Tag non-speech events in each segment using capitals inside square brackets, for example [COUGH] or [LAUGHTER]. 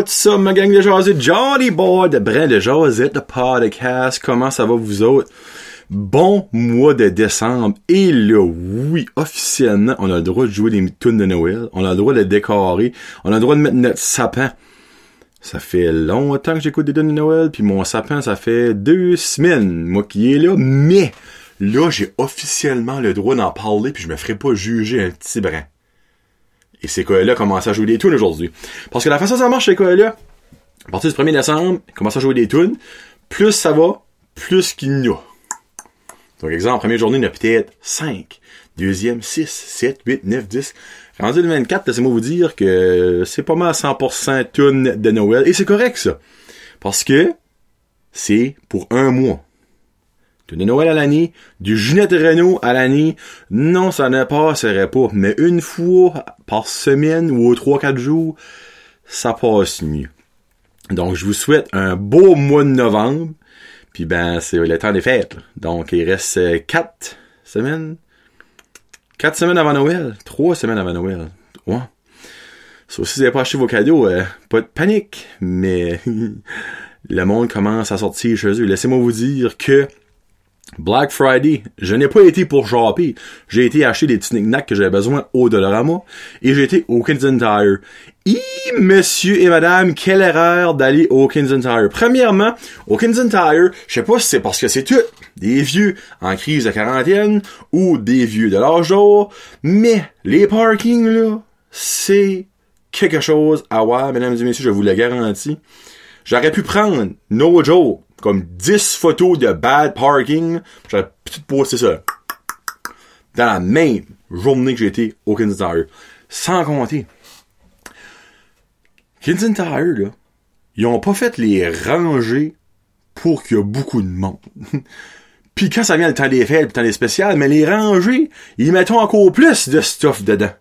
what's up, ma gang de Josette? Johnny Boy de Brin de de podcast. Comment ça va vous autres? Bon mois de décembre. Et là, oui, officiellement, on a le droit de jouer des tunes de Noël. On a le droit de décorer. On a le droit de mettre notre sapin. Ça fait longtemps que j'écoute des tunes de Noël, puis mon sapin, ça fait deux semaines, moi qui est là. Mais, là, j'ai officiellement le droit d'en parler, puis je me ferai pas juger un petit brin. Et ces là commencent à jouer des tunes aujourd'hui. Parce que la façon dont ça marche, ces là à partir du 1er décembre, ils commencent à jouer des tunes. Plus ça va, plus qu'il y a. Donc, exemple, première journée, il y en a peut-être 5. Deuxième, 6, 7, 8, 9, 10. Rendu le 24, laissez-moi vous dire que c'est pas mal 100% tunes de Noël. Et c'est correct, ça. Parce que c'est pour un mois de Noël à l'année, du Ginette Renault à l'année, non, ça ne passerait pas. Mais une fois par semaine ou aux 3-4 jours, ça passe mieux. Donc, je vous souhaite un beau mois de novembre. Puis ben, c'est le temps des fêtes. Donc, il reste 4 semaines. 4 semaines avant Noël. 3 semaines avant Noël. Ouais. Sauf si vous n'avez pas acheté vos cadeaux, euh, pas de panique. Mais [LAUGHS] le monde commence à sortir chez eux. Laissez-moi vous dire que Black Friday, je n'ai pas été pour shopper. J'ai été acheter des petits que j'avais besoin au Dollarama et j'ai été au Kensington Tire. Et monsieur et madame, quelle erreur d'aller au Kensington Tire. Premièrement, au Kensington Tire, je sais pas si c'est parce que c'est tout des vieux en crise de quarantaine ou des vieux de l'âge d'or, mais les parkings là, c'est quelque chose à voir, mesdames et messieurs, je vous le garantis. J'aurais pu prendre no joke comme 10 photos de bad parking. J'aurais peut-être posté ça. Dans la même journée que été au Kensington Tire. Sans compter. Kensington Tire, là, ils ont pas fait les rangées pour qu'il y ait beaucoup de monde. [LAUGHS] Puis quand ça vient le temps des fêtes, le temps des spéciales, mais les rangées, ils mettent encore plus de stuff dedans.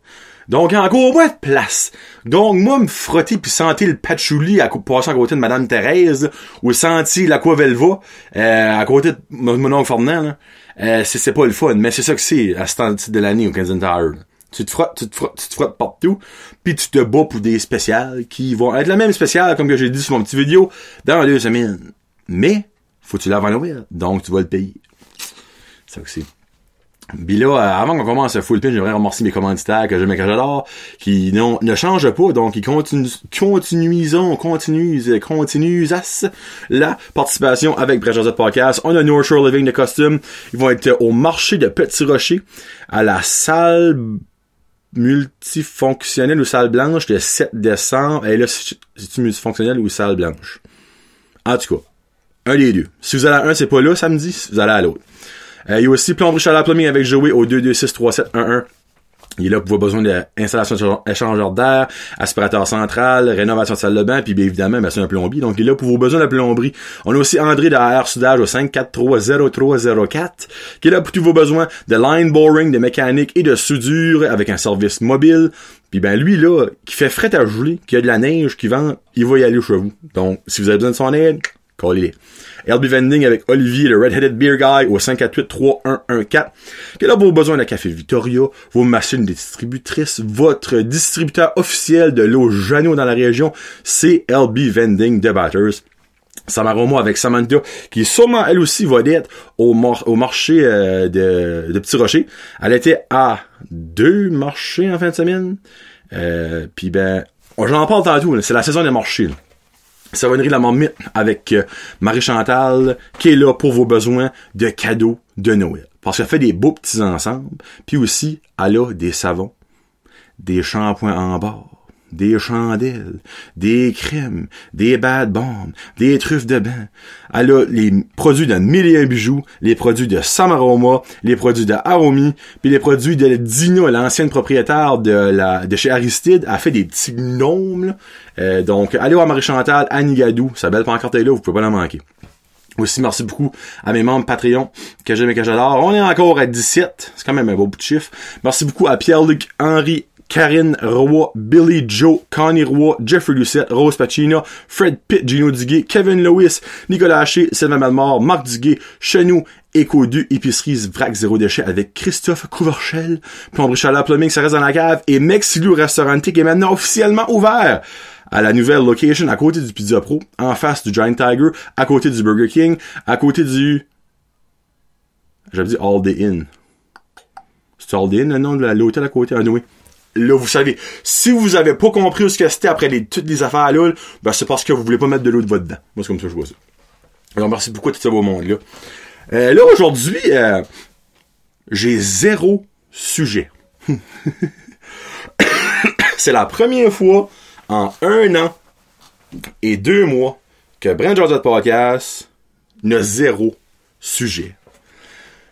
Donc, encore moins de place. Donc, moi, me frotter puis sentir le patchouli à passer à côté de Madame Thérèse, ou sentir l'Aquavelva euh, à côté de mon oncle Ferdinand, euh, c'est pas le fun. Mais c'est ça que c'est à ce temps de l'année au Kensington Tower. Tu te frottes, tu te frottes, tu te frottes partout, puis tu te bats pour des spéciales qui vont être la même spéciale, comme que j'ai dit sur mon petit vidéo, dans deux semaines. Mais, faut tu laves à Noël, donc tu vas le payer. C'est ça que c'est. Puis là, euh, avant qu'on commence à full pin, j'aimerais remercier mes commanditaires que j'aime et que j'adore, qui ne changent pas, donc ils continuent, continuisons, continuent, continuent la participation avec Brèche Podcast. On a North Shore Living de costume. Ils vont être au marché de Petit Rocher, à la salle multifonctionnelle ou salle blanche le 7 décembre. Et là, c'est-tu multifonctionnelle ou salle blanche? En tout cas, un des deux. Si vous allez à un, c'est pas là samedi, vous allez à l'autre. Euh, il y a aussi Plomberie Chaleur Plumbing avec Joey au 2263711. Il est là pour vos besoins d'installation d'échangeur d'air, aspirateur central, rénovation de salle de bain, puis bien évidemment, ben, c'est un plombier. Donc, il est là pour vos besoins de plomberie. On a aussi André de Air Sudage au 5430304, qui est là pour tous vos besoins de line boring, de mécanique et de soudure avec un service mobile. Puis ben lui là, qui fait fret à geler, qui a de la neige, qui vend, il va y aller chez vous. Donc, si vous avez besoin de son aide, LB Vending avec Olivier, le Red-Headed Beer Guy au 548-3114. Que là, vos besoins de café Victoria, vos machines distributrices, votre distributeur officiel de l'eau Jano dans la région, c'est LB Vending de Batters. Samaroma avec Samantha, qui sûrement, elle aussi, va au, au marché euh, de, de Petit Rocher. Elle était à deux marchés en fin de semaine. Euh, Puis ben, j'en parle tantôt, c'est la saison des marchés. Là. Savonnerie La Marmite avec euh, Marie-Chantal qui est là pour vos besoins de cadeaux de Noël. Parce qu'elle fait des beaux petits ensembles. Puis aussi, elle a des savons, des shampoings en bord, des chandelles, des crèmes, des bad bombs, des truffes de bain. Elle a les produits de Mille bijoux, les produits de Samaroma, les produits de Aromi, puis les produits de Dino, l'ancienne propriétaire de la de chez Aristide. Elle fait des petits gnomes. Euh, donc, allez voir Marie-Chantal, Annie Gadou, sa belle pancarte est là, vous pouvez pas la manquer. Aussi, merci beaucoup à mes membres Patreon que j'aime et que j'adore. On est encore à 17. C'est quand même un beau bout de chiffre. Merci beaucoup à Pierre-Luc Henry Karine Roy, Billy Joe, Connie Roy, Jeffrey Lucette, Rose Pacino, Fred Pitt, Gino Duguay, Kevin Lewis, Nicolas Haché, Sylvain Malmort, Marc Duguay, Chenou, Eco 2, Épicerie Vrac Zéro Déchet avec Christophe Couverchel, Plomberie Chaleur Plumbing, ça reste dans la cave, et Mexilou Restaurant qui est maintenant officiellement ouvert à la nouvelle location à côté du Pizza Pro, en face du Giant Tiger, à côté du Burger King, à côté du... J'avais dit All Day Inn. C'est All Day Inn, le nom de l'hôtel à côté, anyway. Là, vous savez, si vous avez pas compris où ce que c'était après toutes les affaires là, ben c'est parce que vous voulez pas mettre de l'eau de votre dedans. Moi, c'est comme ça que je vois ça. Alors, merci beaucoup de tout ça beau monde, là. Là, aujourd'hui, euh, j'ai zéro sujet. [LAUGHS] c'est la première fois en un an et deux mois que Brand Georgia Podcast n'a zéro sujet.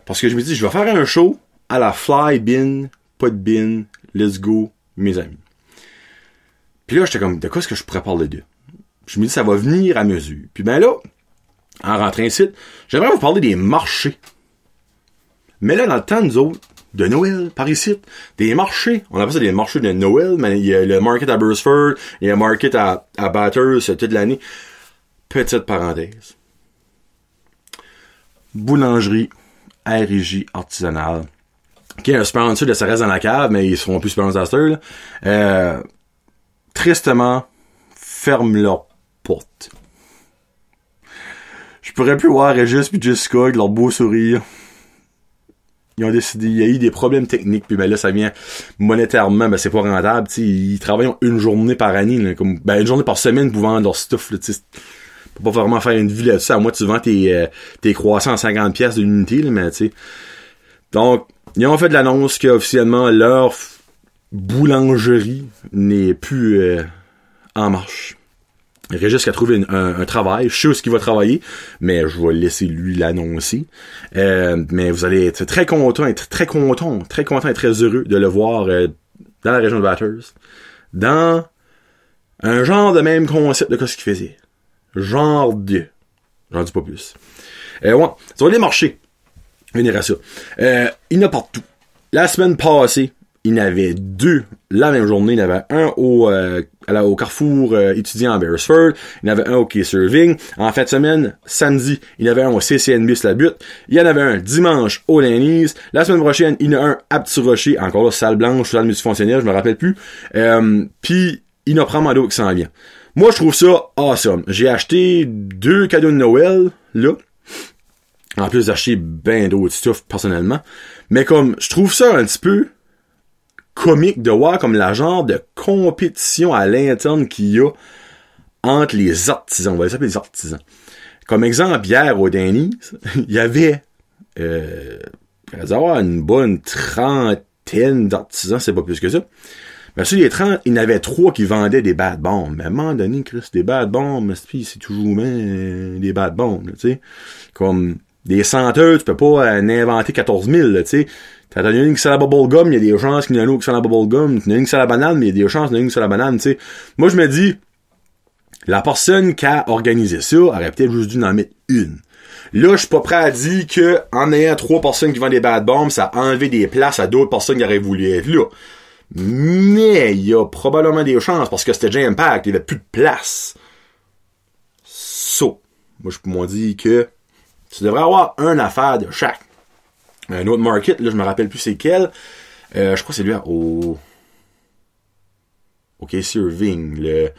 Parce que je me dis, je vais faire un show à la fly bin, pas de bin, let's go, mes amis. Puis là, j'étais comme, de quoi est-ce que je pourrais parler de? Je me dis, ça va venir à mesure. Puis ben là, en rentrant ici, j'aimerais vous parler des marchés. Mais là, dans le temps, nous autres, de Noël, par ici, des marchés, on appelle ça des marchés de Noël, mais il y a le market à Burstford, il y a le market à, à Bathurst toute l'année. Petite parenthèse. Boulangerie, RJ artisanale, qui est un sponsor de ça reste dans la cave, mais ils seront plus sponsors euh, tristement, ferme leurs portes. Je pourrais plus voir Régis puis Jessica avec leur beau sourire. Ils ont décidé, il y a eu des problèmes techniques, puis ben là, ça vient monétairement, ben c'est pas rentable, tu ils travaillent une journée par année, comme, ben une journée par semaine pour vendre leur stuff, là, peux pas vraiment faire une vie là-dessus, à que tu vends tes, euh, tes croissants à 50 pièces de l'unité, mais tu sais. Donc, ils ont fait l'annonce qu'officiellement leur boulangerie n'est plus euh, en marche. Régis a trouvé un, travail, je sais où ce qu'il va travailler, mais je vais laisser lui l'annoncer. Euh, mais vous allez être très content, être très content, très content et très heureux de le voir euh, dans la région de Batters. Dans un genre de même concept de ce qu'il faisait. Genre de. J'en dis pas plus. Euh, ouais, ça va les marcher. À ça. Euh, il y en a partout. La semaine passée, il y avait deux la même journée. Il y en avait un au, euh, au Carrefour euh, étudiant à Beresford. Il y en avait un au Key Serving. En fin de semaine, samedi, il y avait un au CCNB la butte. Il y en avait un dimanche au Lenny's. La semaine prochaine, il y en a un à Petit Rocher. Encore là, salle blanche, salle multifonctionnelle, je me rappelle plus. Euh, Puis, il y en a probablement qui s'en vient. Moi, je trouve ça awesome. J'ai acheté deux cadeaux de Noël, là. En plus d'acheter ben d'autres stuff personnellement. Mais comme, je trouve ça un petit peu comique de voir comme la genre de compétition à l'interne qu'il y a entre les artisans. On va les appeler les artisans. Comme exemple, hier au Denny's, il y avait euh, avoir une bonne trentaine d'artisans, c'est pas plus que ça. Mais sur les 30, il y en avait trois qui vendaient des bad bombs. Mais à un moment donné, Chris, des bad bombs, c'est toujours même des bad bombs, tu sais? Comme des senteurs, tu peux pas en inventer 14 000, tu sais. T'as donné une qui sent la bubble gum, il y a des chances qu'il y en a une autre qui sent la bubble gum. T'as une qui sent la banane, mais il y a des chances qu'il y en a une qui la banane, tu sais. Moi, je me dis, la personne qui a organisé ça aurait peut-être juste dû en mettre une. Là, je suis pas prêt à dire que, en ayant trois personnes qui vendent des bad bombs, ça a enlevé des places à d'autres personnes qui auraient voulu être là. Mais, il y a probablement des chances, parce que c'était déjà impact, il y avait plus de place. So. Moi, je peux m'en dire que, tu devrais avoir un affaire de chaque un autre market, là, je me rappelle plus c'est quel. Euh, je crois que c'est lui au. OK, Irving, le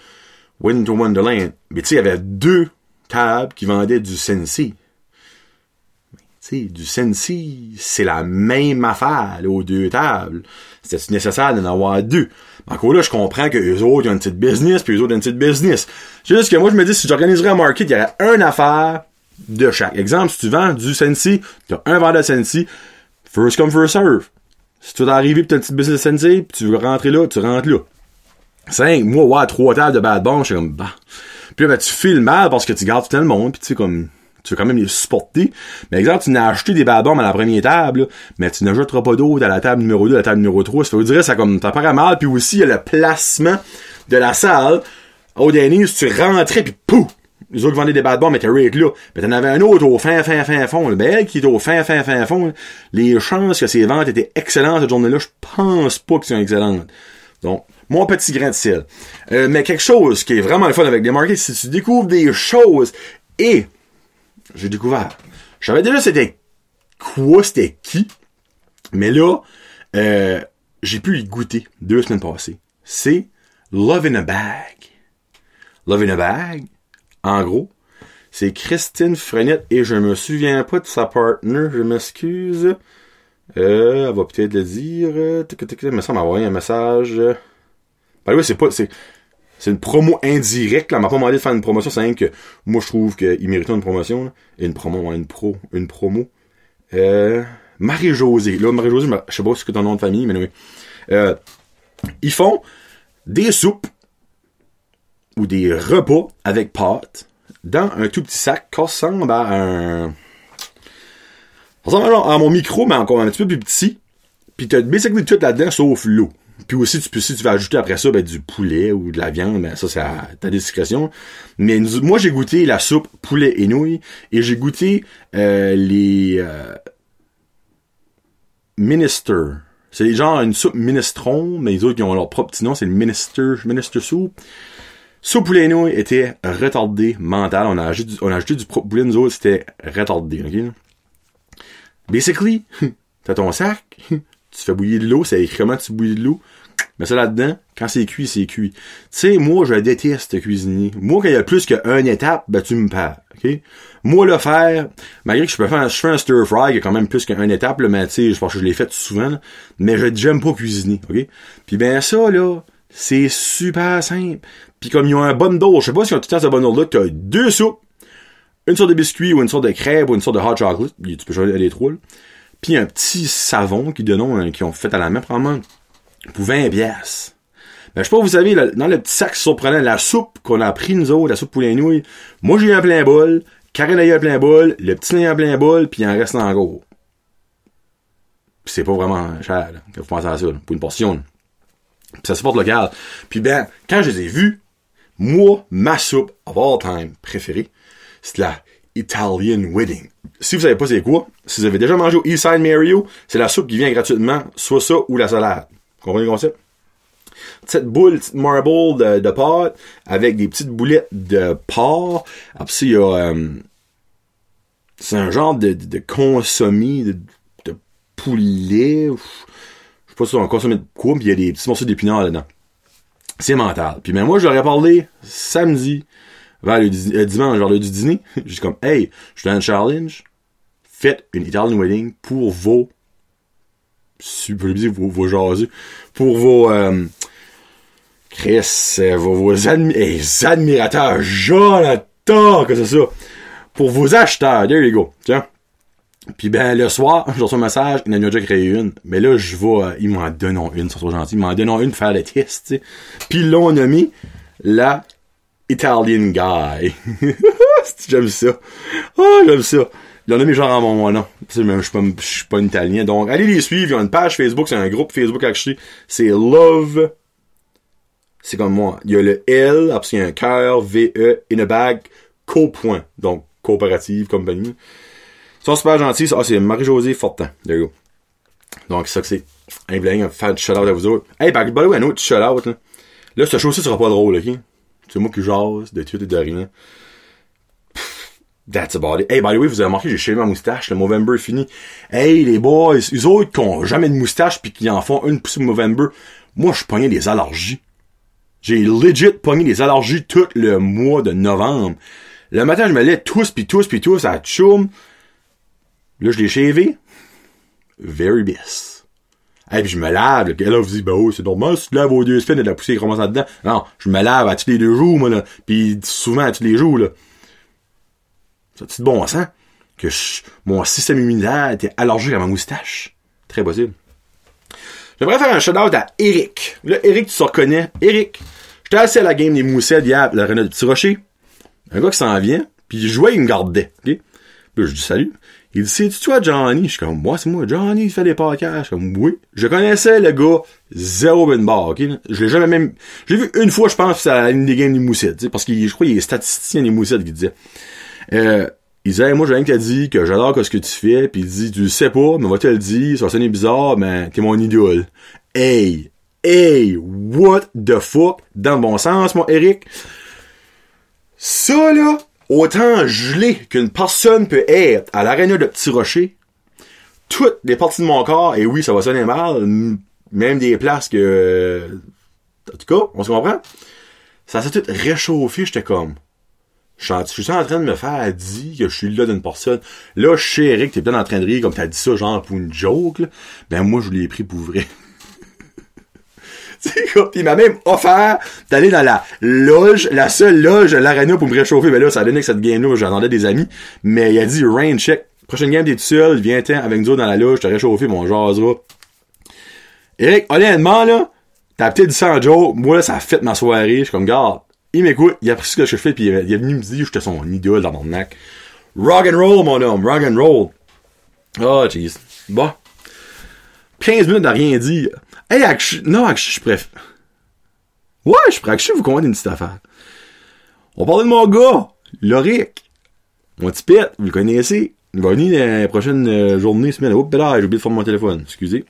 Winter Wonderland. Mais tu sais, il y avait deux tables qui vendaient du Sensi. Tu sais, du Sensi, c'est la même affaire, là, aux deux tables. C'était nécessaire d'en avoir deux? Encore là, je comprends que eux autres, ont une petite business, puis eux autres, ont une petite business. Juste que moi, je me dis, si j'organiserais un market, il y aurait une affaire, de chaque. Exemple, si tu vends du Sensi, tu as un vendeur de Sensi, first come, first serve. Si tu veux arriver pis t'as une petite business de Sensi, pis tu veux rentrer là, tu rentres là. Cinq, moi, ouais, trois tables de bad bon, je suis comme, bah. Puis là, ben, tu files mal parce que tu gardes tout le monde, pis tu sais, comme, tu veux quand même les supporter. Mais exemple, tu n'as acheté des bad bombs à la première table, mais tu n'ajouteras pas d'autres à la table numéro 2, à la table numéro 3. Ça veut dire ça comme, t'as pas mal, puis aussi, il y a le placement de la salle. Au dernier, tu rentrais pis pouf! Les autres vendaient des bad bombs, mais t'as Rick là. Mais t'en avais un autre au fin, fin, fin fond. Ben, elle qui est au fin, fin, fin fond. Les chances que ces ventes étaient excellentes cette journée-là, je pense pas que c'est excellentes. Donc, mon petit grain de. Euh, mais quelque chose qui est vraiment le fun avec des markets, c'est que tu découvres des choses. Et, j'ai découvert. Je savais déjà c'était quoi, c'était qui. Mais là, euh, j'ai pu y goûter deux semaines passées. C'est Love in a Bag. Love in a Bag. En gros. C'est Christine Frenette et je me souviens pas de sa partner, je m'excuse. Euh, elle va peut-être le dire. Il me semble envoyer un message. Ben oui, c'est pas, c'est, une promo indirecte. Elle m'a pas demandé de faire une promotion, c'est que moi, je trouve qu'il méritait une promotion. Et une promo, une pro, une promo. Euh, Marie-Josée. Là, Marie-Josée, je sais pas si c'est ton nom de famille, mais oui. Euh, ils font des soupes ou des repas avec pâtes dans un tout petit sac qui ressemble à un... ressemble à mon micro, mais encore un petit peu plus petit. Puis t'as basically tout là-dedans, sauf l'eau. Puis aussi, tu peux, si tu vas ajouter après ça, ben, du poulet ou de la viande, ben, ça, c'est à ta discrétion. Mais moi, j'ai goûté la soupe poulet et nouilles, et j'ai goûté euh, les euh, minister. C'est genre une soupe minestron, mais les autres qui ont leur propre petit nom, c'est le minister, minister soup. Soupe poulet était retardé mental. On a ajouté du, on a ajouté du poulet, nous c'était retardé, ok? Basically, [LAUGHS] t'as ton sac, [LAUGHS] tu fais bouillir de l'eau, c'est écrit comment tu bouillis de l'eau. Mais ça là-dedans, quand c'est cuit, c'est cuit. Tu sais, moi, je déteste cuisiner. Moi, quand il y a plus qu'une étape, ben, tu me parles, ok? Moi, le faire, malgré que je peux faire, je fais un stir fry, y a quand même plus qu'une étape, là, mais je pense que je l'ai fait souvent, mais je, j'aime pas cuisiner, ok? Puis ben, ça, là, c'est super simple. Puis comme ils ont un bundle, je sais pas si ont tout le temps ce bundle-là, t'as deux soupes, une sorte de biscuit ou une sorte de crêpe ou une sorte de hot chocolate, tu peux choisir les trois, Puis un petit savon qui donnent, qui ont fait à la main, probablement, pour 20 pièces. Ben, je sais pas, vous savez, dans le petit sac surprenant, la soupe qu'on a pris, nous autres, la soupe poulet nouilles, moi, j'ai eu un plein bol, Karen a eu un plein bol, le petit a eu un plein bol, puis il en reste en gros. c'est pas vraiment cher, là, quand vous pensez à ça, pour une portion. Puis ça se porte local. Puis ben, quand je les ai vus, moi, ma soupe of all time préférée, c'est la Italian Wedding. Si vous savez pas c'est quoi, si vous avez déjà mangé au Eastside Mario, c'est la soupe qui vient gratuitement, soit ça ou la salade. Vous comprenez le concept? Petite boule, petite marble de, de pâte avec des petites boulettes de porc. Après il y a... Euh, c'est un genre de, de, consommé de, poulet. Je sais pas si un consommé de quoi, puis il y a des petits morceaux d'épinards là-dedans. C'est mental. Puis ben moi, j'aurais parlé samedi, vers le euh, dimanche, vers le du dîner. [LAUGHS] J'ai comme, hey, je donne un challenge. Faites une Italian Wedding pour vos super vos, vos jaseux, pour vos euh, Chris, euh, vos, vos admirateurs, Jonathan, que c'est ça, pour vos acheteurs, there you go, tiens. Puis ben le soir, je reçois un message, il en a déjà créé une, mais là je vais, euh, ils m'en donnent une, c'est trop gentil, ils m'en donnent une pour faire le test, tu sais. Puis là on a mis la Italian Guy. [LAUGHS] j'aime ça. Oh, j'aime ça. Il en a mis genre en mon nom. Je suis pas, je suis pas un italien. Donc, allez les suivre. Ils ont une page Facebook. C'est un groupe Facebook acheté. C'est Love. C'est comme moi. Il y a le L. Après, il y a un cœur. V-E. In a bag. Co. Point. Donc, coopérative, compagnie. Sont super gentils. Ah, c'est Marie-Josée Fortin. There. Donc, ça que c'est. Un bling. Faire du shout-out à vous autres. Hey, the way, un autre shout-out, là. Là, ce show-ci sera pas drôle, ok? C'est moi qui jase de tout et de rien. That's about it. Hey, by the way, vous avez remarqué, j'ai chéri ma moustache, le Movember est fini. Hey, les boys, les autres qui ont jamais de moustache puis qui en font une poussée Movember, moi, je pognais des allergies. J'ai legit pogné des allergies tout le mois de novembre. Le matin, je me lève tous pis tous pis tous à choum. Là, je l'ai chévé. Very bis. Hey, puis je me lave. Là, vous dites, ben oh, c'est normal, si tu laves aux deux semaines et de la poussière commence là-dedans. Non, je me lave à tous les deux jours, moi, là. Puis souvent à tous les jours, là. C'est bon sens que mon système immunitaire était allergique à ma moustache. Très possible. J'aimerais faire un shout-out à Eric. Là, Eric, tu te reconnais. Eric, j'étais assis à la game des moussettes hier, la reine de Petit Rocher. Un gars qui s'en vient, puis il jouait, il me gardait. Okay? Puis je dis salut. Il dit, c'est toi Johnny? Je suis comme, moi, c'est moi. Johnny, il fait des podcasts. Je suis comme, oui. Je connaissais le gars, zéro ben bar, ok? Je l'ai jamais même, je l'ai vu une fois, je pense, à une des games des moussettes, parce qu'il, je crois, il est statisticien des moussettes qui disait. Euh, il disait, moi, j'ai rien qu'à dit que j'adore ce que tu fais, puis il dit, tu le sais pas, mais va te le dire, ça va sonner bizarre, mais t'es mon idole. Hey! Hey! What the fuck? Dans le bon sens, mon Eric. Ça, là, autant gelé qu'une personne peut être à l'aréna de Petit Rocher, toutes les parties de mon corps, et oui, ça va sonner mal, même des places que... En tout cas, on se comprend? Ça s'est tout réchauffé, j'étais comme, je suis en train de me faire dire que je suis là d'une personne. Là, je sais, Eric, t'es peut-être en train de rire comme t'as dit ça, genre, pour une joke, là. Ben, moi, je l'ai pris pour vrai. [LAUGHS] il m'a même offert d'aller dans la loge, la seule loge de l'arena pour me réchauffer. Ben là, ça a donné que cette game-là, j'attendais des amis. Mais il a dit, rain check. Prochaine game, t'es tout seul, viens-t'en avec nous dans la loge, t'as réchauffé, mon jasera. Eric, honnêtement, là, t'as peut-être dit ça en joke. Moi, là, ça a fait ma soirée. Je suis comme, garde. Il m'écoute, il a pris ce que je fais, puis il est venu me dire que j'étais son idole dans mon neck. Rock and roll, mon homme, rock and roll. Oh, jeez. Bon. 15 minutes à rien dire. Hey, Akshu, non, Akshu, je préfère. Ouais, je préfère Akshu vous compte une petite affaire. On parlait de mon gars, Loric. Mon petit pet, vous le connaissez. Il va venir la prochaine euh, journée, semaine. Oups, là, j'ai oublié de faire mon téléphone. Excusez.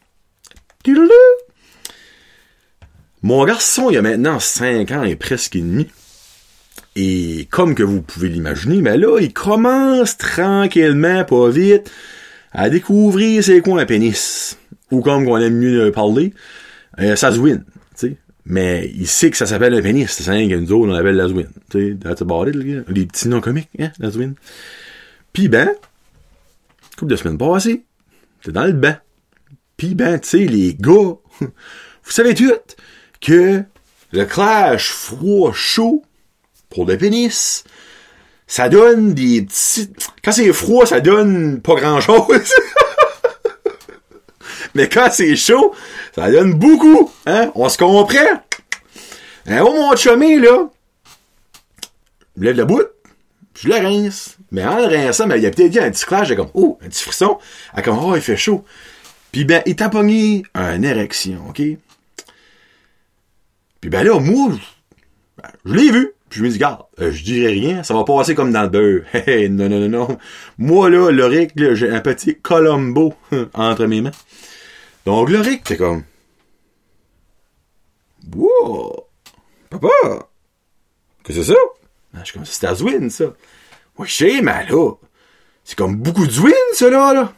Mon garçon, il a maintenant 5 ans et presque et demi. Et comme que vous pouvez l'imaginer, mais là, il commence tranquillement, pas vite, à découvrir c'est quoi un pénis. Ou comme on aime mieux parler, euh, ça se win, tu sais. Mais il sait que ça s'appelle un pénis. C'est ça que nous autres, on l'appelle la zwin. That's about it, les, les petits noms comiques, hein, la zwin. Puis ben, couple de semaines passées, t'es dans le bain. Puis ben, tu sais, les gars, [LAUGHS] vous savez tout, que le clash froid-chaud pour le pénis, ça donne des petits... Quand c'est froid, ça donne pas grand-chose. [LAUGHS] Mais quand c'est chaud, ça donne beaucoup. Hein? On se comprend? Hein, oh mon chumé, là, je lève la bout, je le rince. Mais en le rinçant, mais il a peut-être un petit clash, j'ai comme, oh, un petit frisson. Elle comme, oh, il fait chaud. Puis ben, il t'a pogné une érection, OK? Puis ben là, moi, ben, je l'ai vu. Puis je me dis, garde, euh, je dirais rien, ça va passer comme dans le beurre. [LAUGHS] Hey, non, non, non, non. Moi, là, Loric, j'ai un petit Colombo [LAUGHS] entre mes mains. Donc, Loric, t'es comme... Wow! Papa! Que c'est ça? Ben, je suis comme, c'est ta Zwin, ça. Oui, je sais, mais là, c'est comme beaucoup de Zwin, ça, là, là.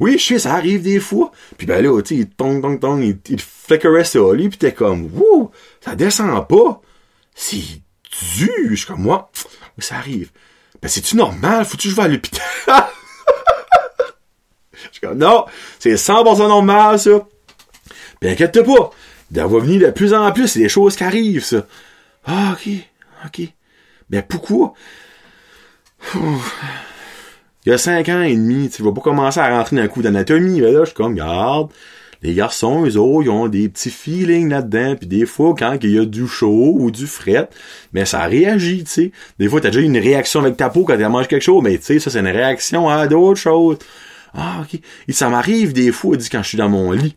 Oui, je sais, ça arrive des fois. Puis ben là, tu sais, il tong, tong, tong, il, il flickerait ça, lui, pis t'es comme, wouh, ça descend pas. C'est dur. Je suis comme, moi, ça arrive. Ben, c'est-tu normal? Faut-tu que à l'hôpital? [LAUGHS] je suis comme, non, c'est 100% normal, ça. Ben, inquiète-toi pas. Ça va venir de plus en plus, c'est des choses qui arrivent, ça. Ah, ok, ok. Ben, pourquoi? il y a cinq ans et demi, tu vas pas commencer à rentrer dans un coup d'anatomie. Là, je suis comme, regarde, les garçons, eux autres, ils ont des petits feelings là-dedans, puis des fois, quand il y a du chaud ou du fret, mais ça réagit, tu sais. Des fois, t'as déjà une réaction avec ta peau quand tu manges quelque chose, mais tu sais, ça, c'est une réaction à d'autres choses. Ah, ok. Ça m'arrive des fois, dit, quand je suis dans mon lit.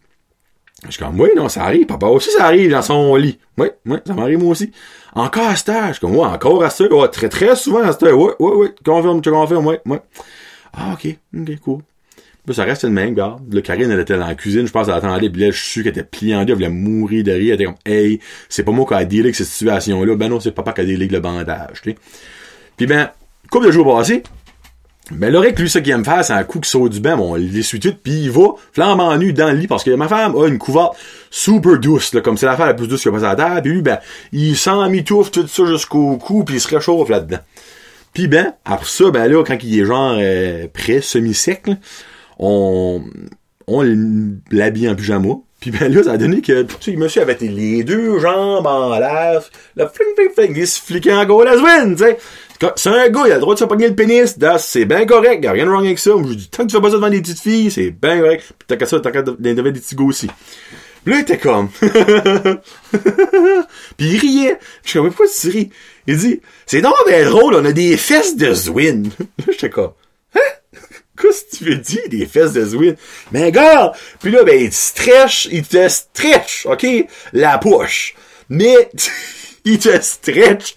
Je suis comme, oui, non, ça arrive. Papa aussi, ça arrive dans son lit. Oui, oui, ça m'arrive moi aussi. Encore à cette heure. Je suis comme, ouais, encore à cette très, très souvent à cette heure. Ouais, ouais, ouais. Confirme, tu confirmes, ouais, ouais. Ah, ok. Ok, cool. Puis ça reste une même, gars. Le Karine, elle était dans la cuisine, je pense, elle attendait, puis là, je suis qu'elle était pliée en deux, elle voulait mourir de rire, elle était comme, hey, c'est pas moi qui a dealé avec cette situation-là. Ben non, c'est papa qui a avec le bandage. Puis ben, couple de jours passés, ben, Loric, lui, ce qu'il aime faire, c'est un coup qui saute du bain, bon, il l'essuie tout, puis il va flambant nu dans le lit, parce que ma femme a une couverte super douce, là, comme c'est l'affaire la plus douce qu'il a passé à la terre, puis lui, ben, il s'en mitouffe tout ça jusqu'au cou, puis il se réchauffe là-dedans. Puis ben, après ça, ben là, quand il est genre euh, prêt, semi-sec, on, on l'habille en pyjama. Puis ben là, ça a donné que, tu sais, monsieur avait les deux jambes en l'air, le fling, fling, fling, il se fliquait en gros la tu sais. C'est un gars, il a le droit de se pogner le pénis, c'est bien correct, y a rien de wrong avec ça. Je dis, tant que tu fais pas ça devant des petites filles, c'est bien correct. Pis t'as qu'à ça, t'as qu'à devant des petits gars aussi. Pis là, il était comme. [LAUGHS] Puis il riait. Je suis comme, pourquoi tu ris? Il dit, c'est donc bien drôle, on a des fesses de Zwin. [LAUGHS] J'étais comme, hein? [LAUGHS] Qu'est-ce que tu veux dire, des fesses de Zwin? Mais regarde! Puis là, ben, il te stretch, il te stretch, OK? La poche. Mais, il te stretch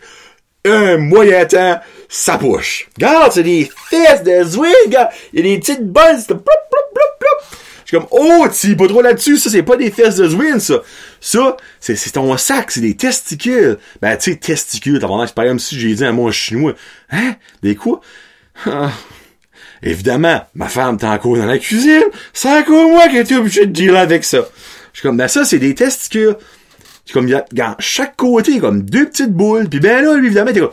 un moyen temps sa poche. Regarde, c'est des fesses de Zwin, gars! Il y a des petites buzz de plop, plop, plop, plop. Je suis comme, oh, tu pas trop là-dessus, ça, c'est pas des fesses de Zwin, ça. Ça, c'est, c'est ton sac, c'est des testicules. Ben, tu sais, testicules, t'as c'est pas si j'ai dit un mot chinois. Hein? Des quoi? Ah. Évidemment, ma femme t'es encore dans la cuisine, c'est encore moi qui été obligé de dealer avec ça. Je suis comme, ben ça, c'est des testicules. C'est comme, regarde, chaque côté, comme deux petites boules, puis ben là, lui, évidemment, t'es comme,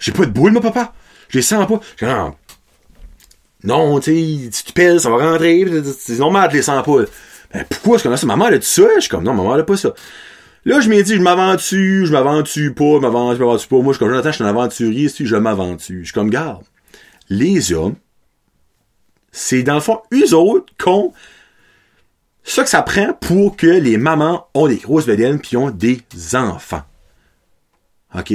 j'ai pas de boules, mon papa. Je les sens pas. J'ai non, non tu tu pèles, ça va rentrer, c'est normal de les sens pas. Ben, pourquoi est-ce qu'on a ça? Maman, elle a dit ça? Je suis comme, non, maman, elle a pas ça. Là, je m'ai dit, je m'aventure, je m'aventure pas, je m'aventure, je m'aventure pas. Moi, je suis comme, Jonathan, je suis un aventurier, si je m'aventure. Je suis comme, garde. Les hommes, c'est dans le fond, eux autres, qu'on, ça que ça prend pour que les mamans ont des grosses bedaines puis ont des enfants. OK?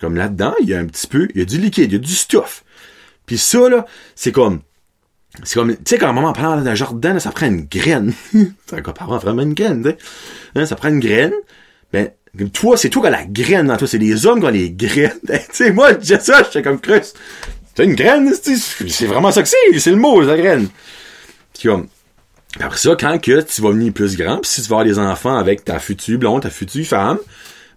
Comme là-dedans, il y a un petit peu, il y a du liquide, il y a du stuff. Puis ça, là, c'est comme, c'est comme, tu sais, quand maman prend un jardin, ça prend une graine. [LAUGHS] c'est un parent vraiment une graine. Hein, ça prend une graine. Ben, toi, c'est toi qui as la graine dans toi. C'est les hommes qui ont les graines. [LAUGHS] tu sais, moi, je ça, j'étais comme crus. C'est une graine, c'est vraiment ça que c'est. C'est le mot, la graine. Puis comme, après ça, quand que tu vas venir plus grand, puis si tu vas avoir des enfants avec ta future blonde, ta future femme,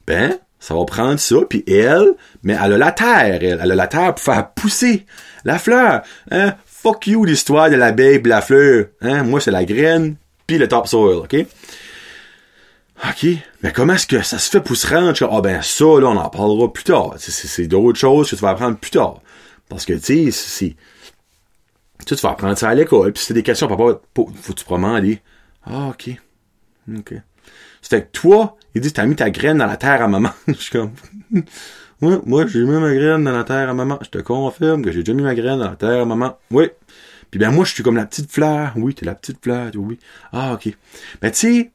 ben, ça va prendre ça, puis elle, mais elle a la terre, elle, elle a la terre pour faire pousser la fleur. Hein? Fuck you l'histoire de l'abeille pis la fleur. Hein? Moi, c'est la graine, puis le topsoil, OK? OK, mais comment est-ce que ça se fait pour se rendre? Ah ben ça, là, on en parlera plus tard. C'est d'autres choses que tu vas apprendre plus tard. Parce que, tu sais, c'est... Tu vas apprendre ça à l'école, puis c'est des questions, papa, faut-tu probablement aller... Ah, OK. OK. C'est que toi, il dit, t'as mis ta graine dans la terre à maman. [LAUGHS] Je suis comme... [LAUGHS] Oui, moi, j'ai mis ma graine dans la terre à maman. Je te confirme que j'ai déjà mis ma graine dans la terre à maman. Oui. Puis ben moi, je suis comme la petite fleur. Oui, t'es la petite fleur. Oui. Ah, ok. Ben tu sais,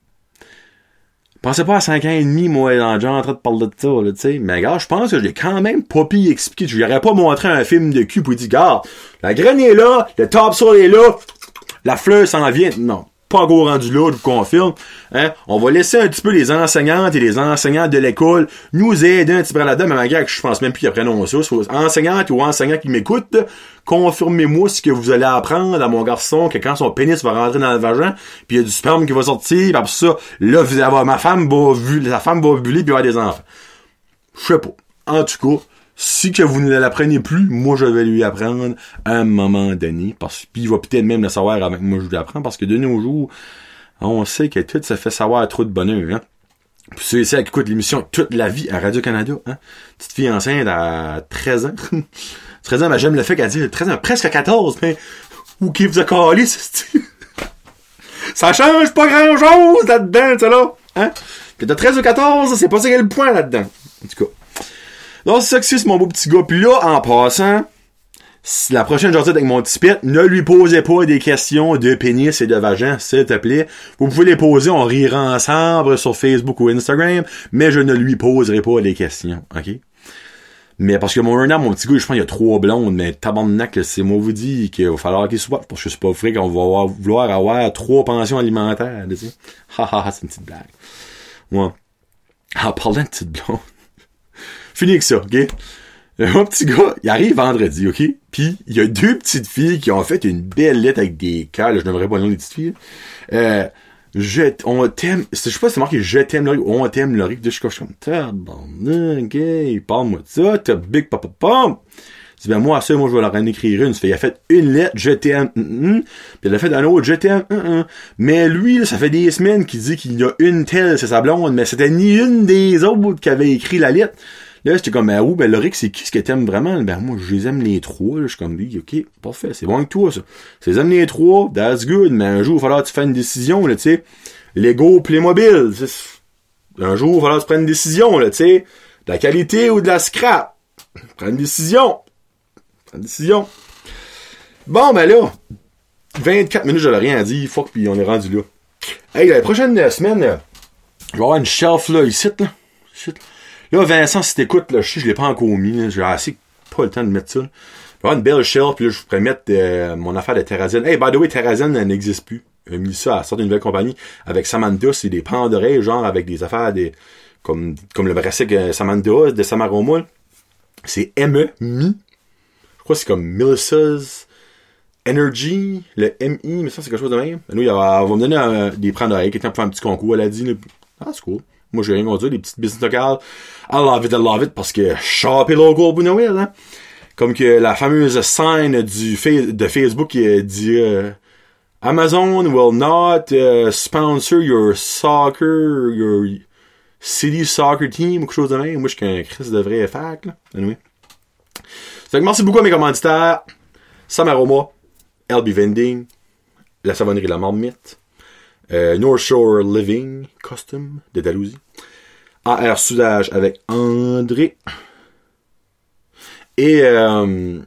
pensez pas à 5 ans et demi, moi, dans le genre, en train de parler de ça, là, tu sais. Mais gars, je pense que je l'ai quand même pas pu expliquer. Je lui aurais pas montré un film de cul pour dire, gars, la graine est là, le top sur est là, la fleur s'en vient. Non pas encore rendu là, je vous confirme. Hein? On va laisser un petit peu les enseignantes et les enseignants de l'école nous aider un petit peu là-dedans, mais malgré que je pense même plus qu'ils apprennent ça. Enseignantes ou enseignants qui m'écoutent, confirmez-moi ce que vous allez apprendre à mon garçon, que quand son pénis va rentrer dans le vagin, puis il y a du sperme qui va sortir, après ça, là, vous avoir, ma femme va, la femme va ovuler puis avoir des enfants. Je sais pas. En tout cas, si que vous ne l'apprenez plus, moi je vais lui apprendre à un moment donné. Parce puis il va peut-être même le savoir avec moi je lui apprends. Parce que de nos jours, on sait que tout ça fait savoir trop de bonheur. Hein? Puis ceux qui écoutent l'émission toute la vie à Radio-Canada, hein? Petite fille enceinte à 13 ans. [LAUGHS] 13 ans, mais j'aime le fait qu'elle dit 13 ans, presque 14, mais où qui vous a collé, [LAUGHS] ça? Change pas grand chose là-dedans, tu là. Hein? Que de 13 ou 14, c'est pas ça le point là-dedans. En tout cas. Donc, c'est ça que c'est, mon beau petit gars. Puis là, en passant, la prochaine journée avec mon petit pet, ne lui posez pas des questions de pénis et de vagin, s'il te plaît. Vous pouvez les poser, on rira ensemble sur Facebook ou Instagram, mais je ne lui poserai pas des questions, ok? Mais parce que mon un an, mon petit gars, je pense qu'il y a trois blondes, mais tabarnak, c'est moi vous dis qu'il va falloir qu'il soit, parce que c'est pas vrai qu'on va vouloir avoir trois pensions alimentaires, tu sais. Haha, c'est une petite blague. Moi. En parlant de petite blonde, Fini avec ça, OK? Mon petit gars, il arrive vendredi, OK? Puis, il y a deux petites filles qui ont fait une belle lettre avec des cœurs. Je n'aimerais pas le nom des petites filles. Euh, je, on t'aime, je sais pas si c'est marqué je t'aime Laurie on t'aime Laurie. je suis comme, tabarnak, OK, parle-moi de ça, t'as big papa pom. dis ben moi, ça, moi, je vais leur en écrire une. il a fait une lettre, je t'aime, mm, mm. puis il a fait un autre, je t'aime, mm, mais lui, ça fait des semaines qu'il dit qu'il y a une telle, c'est sa blonde, mais c'était ni une des autres qui avait écrit la lettre. Là, j'étais comme, ben, où, ben, Loric, c'est qui ce que t'aimes vraiment? Ben, moi, je les aime les trois. Je suis comme, oui, ok, parfait, c'est bon avec toi, ça. Je les les trois, that's good, mais un jour, il va falloir que tu fasses une décision, là, tu sais. Lego Playmobil, un jour, il va falloir que tu prennes une décision, là, tu sais. De la qualité ou de la scrap? Prends une décision. Prends une décision. Bon, ben là, 24 minutes, j'avais rien dire, fuck, puis on est rendu là. Hey, la prochaine semaine, je vais avoir une shelf, là. Ici, là. Là, Vincent, si t'écoutes, je sais, je l'ai pas encore mis, j'ai assez pas le temps de mettre ça. Je vais une belle shelf, puis là, je pourrais mettre euh, mon affaire de Terrazine. Hey, by the way, Terrazine n'existe plus. J'ai mis ça à sortir d'une nouvelle compagnie avec Samantha, c'est des pans d'oreilles, genre avec des affaires des comme comme le bracelet que Samantha de Samaroma. C'est ME Mi. Je crois que c'est comme Melissa's Energy, le MI, mais ça c'est quelque chose de même. Nous, il va, me donner des pans d'oreilles, quelqu'un pour faire un petit concours, elle a dit. Ah, c'est cool. Moi, j'ai rien contre des petites business locales. I love it, I love it, parce que shop et logo pour Noël, hein. Comme que la fameuse scène du de Facebook qui dit, euh, Amazon will not uh, sponsor your soccer, your city soccer team ou quelque chose de même. Moi, je suis qu'un Chris de vrai fac, là. Anyway. Que merci beaucoup à mes commanditaires. Sam Aroma, LB Vending, la savonnerie La Marmite, euh, North Shore Living Custom de Dalhousie, AR Soudage avec André, et euh,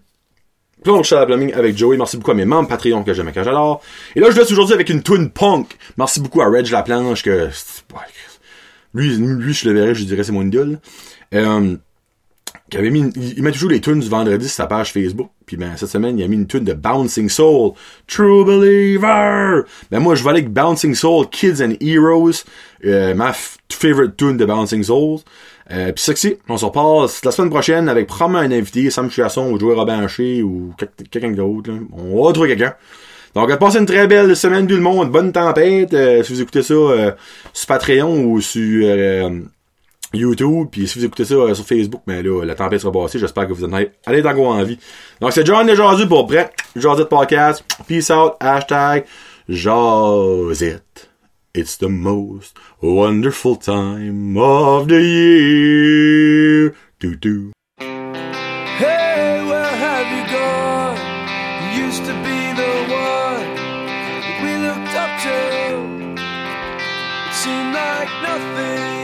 Plonge à la plumbing avec Joey. Merci beaucoup à mes membres Patreon que j'aime et que j'adore. Et là, je laisse aujourd'hui avec une twin punk. Merci beaucoup à Reg Laplanche que... Lui, lui, je le verrais, je dirais c'est mon idole. Avait mis, il, met toujours les tunes du vendredi sur sa page Facebook. Puis ben cette semaine, il a mis une tune de Bouncing Soul, True Believer. Ben moi, je vais aller avec Bouncing Soul, Kids and Heroes, euh, ma favorite tune de Bouncing Souls. Euh, Puis sexy, on se repasse la semaine prochaine avec probablement un invité, Sam Chasson ou Joey Robin ou quelqu'un d'autre. On va trouver quelqu'un. Donc, passez une très belle semaine tout le monde, bonne tempête. Euh, si vous écoutez ça euh, sur Patreon ou sur euh, YouTube, puis si vous écoutez ça sur Facebook, mais là, la tempête sera passée. J'espère que vous en allez, allez dans en vie. Donc, c'est John de Jazu pour Brett, Jazit Podcast. Peace out, hashtag Jazit. It's the most wonderful time of the year. Do do. Hey, where have you gone? You used to be the one we looked up to. It seemed like nothing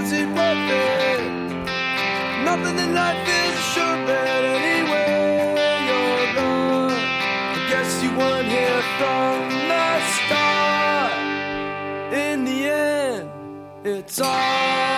Was it worth it? Nothing in life is sure bet anyway. You're gone. I guess you weren't here from the start. In the end, it's all